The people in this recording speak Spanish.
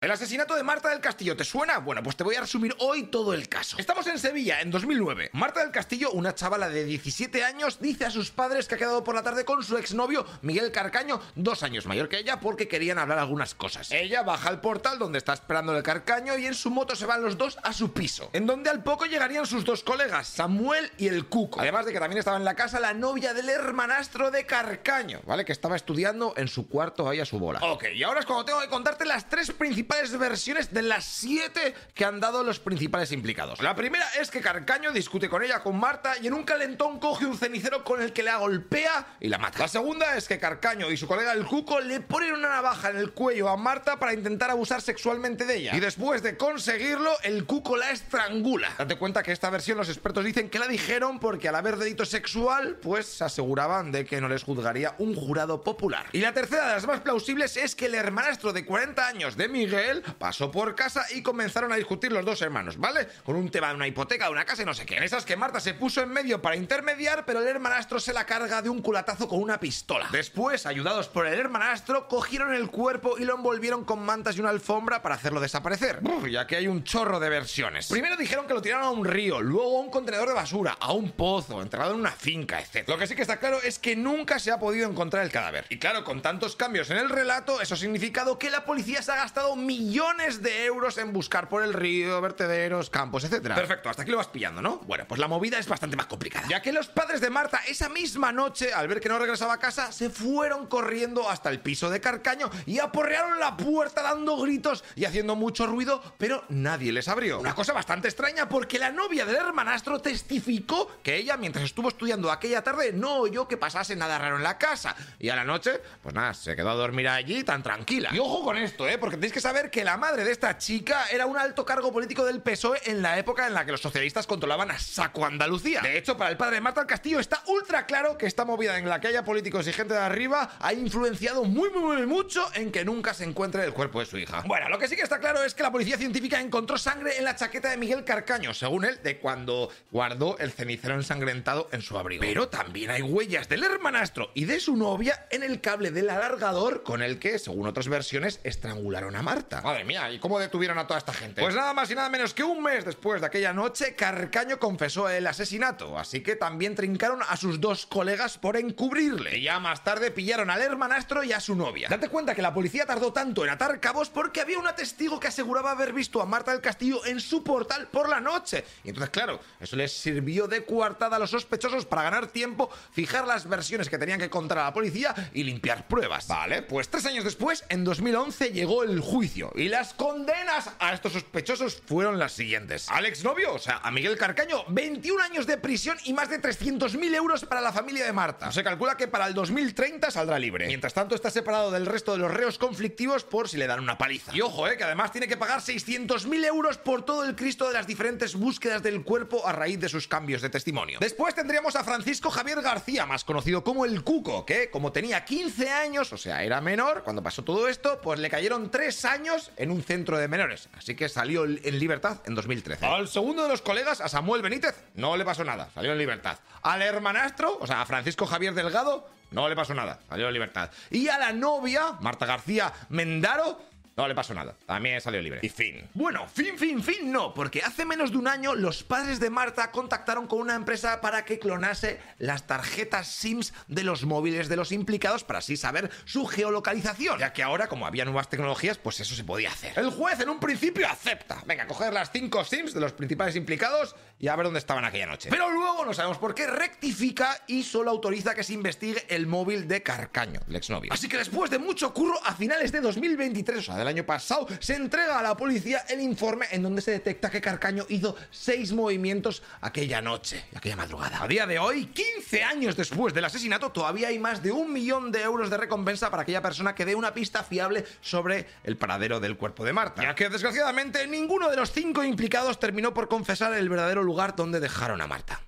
El asesinato de Marta del Castillo, ¿te suena? Bueno, pues te voy a resumir hoy todo el caso. Estamos en Sevilla, en 2009. Marta del Castillo, una chavala de 17 años, dice a sus padres que ha quedado por la tarde con su exnovio Miguel Carcaño, dos años mayor que ella, porque querían hablar algunas cosas. Ella baja al portal donde está esperando el Carcaño y en su moto se van los dos a su piso, en donde al poco llegarían sus dos colegas, Samuel y el Cuco. Además de que también estaba en la casa la novia del hermanastro de Carcaño, ¿vale? Que estaba estudiando en su cuarto ahí a su bola. Ok, y ahora es cuando tengo que contarte las tres principales versiones de las siete que han dado los principales implicados. La primera es que Carcaño discute con ella, con Marta, y en un calentón coge un cenicero con el que la golpea y la mata. La segunda es que Carcaño y su colega el Cuco le ponen una navaja en el cuello a Marta para intentar abusar sexualmente de ella. Y después de conseguirlo, el Cuco la estrangula. Date cuenta que esta versión los expertos dicen que la dijeron porque al haber delito sexual, pues se aseguraban de que no les juzgaría un jurado popular. Y la tercera de las más plausibles es que el hermanastro de 40 años de Miguel pasó por casa y comenzaron a discutir los dos hermanos, ¿vale? Con un tema de una hipoteca, de una casa y no sé qué. En esas que Marta se puso en medio para intermediar, pero el hermanastro se la carga de un culatazo con una pistola. Después, ayudados por el hermanastro, cogieron el cuerpo y lo envolvieron con mantas y una alfombra para hacerlo desaparecer. Uf, ya que hay un chorro de versiones. Primero dijeron que lo tiraron a un río, luego a un contenedor de basura, a un pozo, enterrado en una finca, etc. Lo que sí que está claro es que nunca se ha podido encontrar el cadáver. Y claro, con tantos cambios en el relato, eso ha significado que la policía se ha gastado millones de euros en buscar por el río, vertederos, campos, etc. Perfecto, hasta aquí lo vas pillando, ¿no? Bueno, pues la movida es bastante más complicada. Ya que los padres de Marta esa misma noche, al ver que no regresaba a casa, se fueron corriendo hasta el piso de Carcaño y aporrearon la puerta dando gritos y haciendo mucho ruido, pero nadie les abrió. Una cosa bastante extraña porque la novia del hermanastro testificó que ella, mientras estuvo estudiando aquella tarde, no oyó que pasase nada raro en la casa. Y a la noche, pues nada, se quedó a dormir allí tan tranquila. Y ojo con esto, ¿eh? Porque tenéis que saber que la madre de esta chica era un alto cargo político del PSOE en la época en la que los socialistas controlaban a saco Andalucía. De hecho, para el padre de Marta del Castillo está ultra claro que esta movida en la que haya políticos y gente de arriba ha influenciado muy, muy, muy mucho en que nunca se encuentre el cuerpo de su hija. Bueno, lo que sí que está claro es que la policía científica encontró sangre en la chaqueta de Miguel Carcaño, según él, de cuando guardó el cenicero ensangrentado en su abrigo. Pero también hay huellas del hermanastro y de su novia en el cable del alargador con el que, según otras versiones, estrangularon a Marta. Madre mía, ¿y cómo detuvieron a toda esta gente? Pues nada más y nada menos que un mes después de aquella noche, Carcaño confesó el asesinato, así que también trincaron a sus dos colegas por encubrirle. Y ya más tarde pillaron al hermanastro y a su novia. Date cuenta que la policía tardó tanto en atar cabos porque había un testigo que aseguraba haber visto a Marta del Castillo en su portal por la noche. Y entonces, claro, eso les sirvió de coartada a los sospechosos para ganar tiempo, fijar las versiones que tenían que contar a la policía y limpiar pruebas. Vale, pues tres años después, en 2011, llegó el juicio y las condenas a estos sospechosos fueron las siguientes. Al exnovio, o sea, a Miguel Carcaño, 21 años de prisión y más de 300.000 euros para la familia de Marta. Se calcula que para el 2030 saldrá libre. Mientras tanto, está separado del resto de los reos conflictivos por si le dan una paliza. Y ojo, eh, que además tiene que pagar 600.000 euros por todo el Cristo de las diferentes búsquedas del cuerpo a raíz de sus cambios de testimonio. Después tendríamos a Francisco Javier García, más conocido como el Cuco, que como tenía 15 años, o sea, era menor, cuando pasó todo esto, pues le cayeron 3 años en un centro de menores, así que salió en libertad en 2013. Al segundo de los colegas, a Samuel Benítez, no le pasó nada, salió en libertad. Al hermanastro, o sea, a Francisco Javier Delgado, no le pasó nada, salió en libertad. Y a la novia, Marta García Mendaro, no le pasó nada. También salió libre. Y fin. Bueno, fin, fin, fin, no, porque hace menos de un año los padres de Marta contactaron con una empresa para que clonase las tarjetas SIMS de los móviles de los implicados para así saber su geolocalización. Ya que ahora, como había nuevas tecnologías, pues eso se podía hacer. El juez en un principio acepta. Venga, coger las cinco SIMs de los principales implicados y a ver dónde estaban aquella noche. Pero luego, no sabemos por qué, rectifica y solo autoriza que se investigue el móvil de Carcaño, el exnovio. Así que después de mucho curro, a finales de 2023, o sea, año pasado, se entrega a la policía el informe en donde se detecta que Carcaño hizo seis movimientos aquella noche, aquella madrugada. A día de hoy, 15 años después del asesinato, todavía hay más de un millón de euros de recompensa para aquella persona que dé una pista fiable sobre el paradero del cuerpo de Marta. Ya que desgraciadamente ninguno de los cinco implicados terminó por confesar el verdadero lugar donde dejaron a Marta.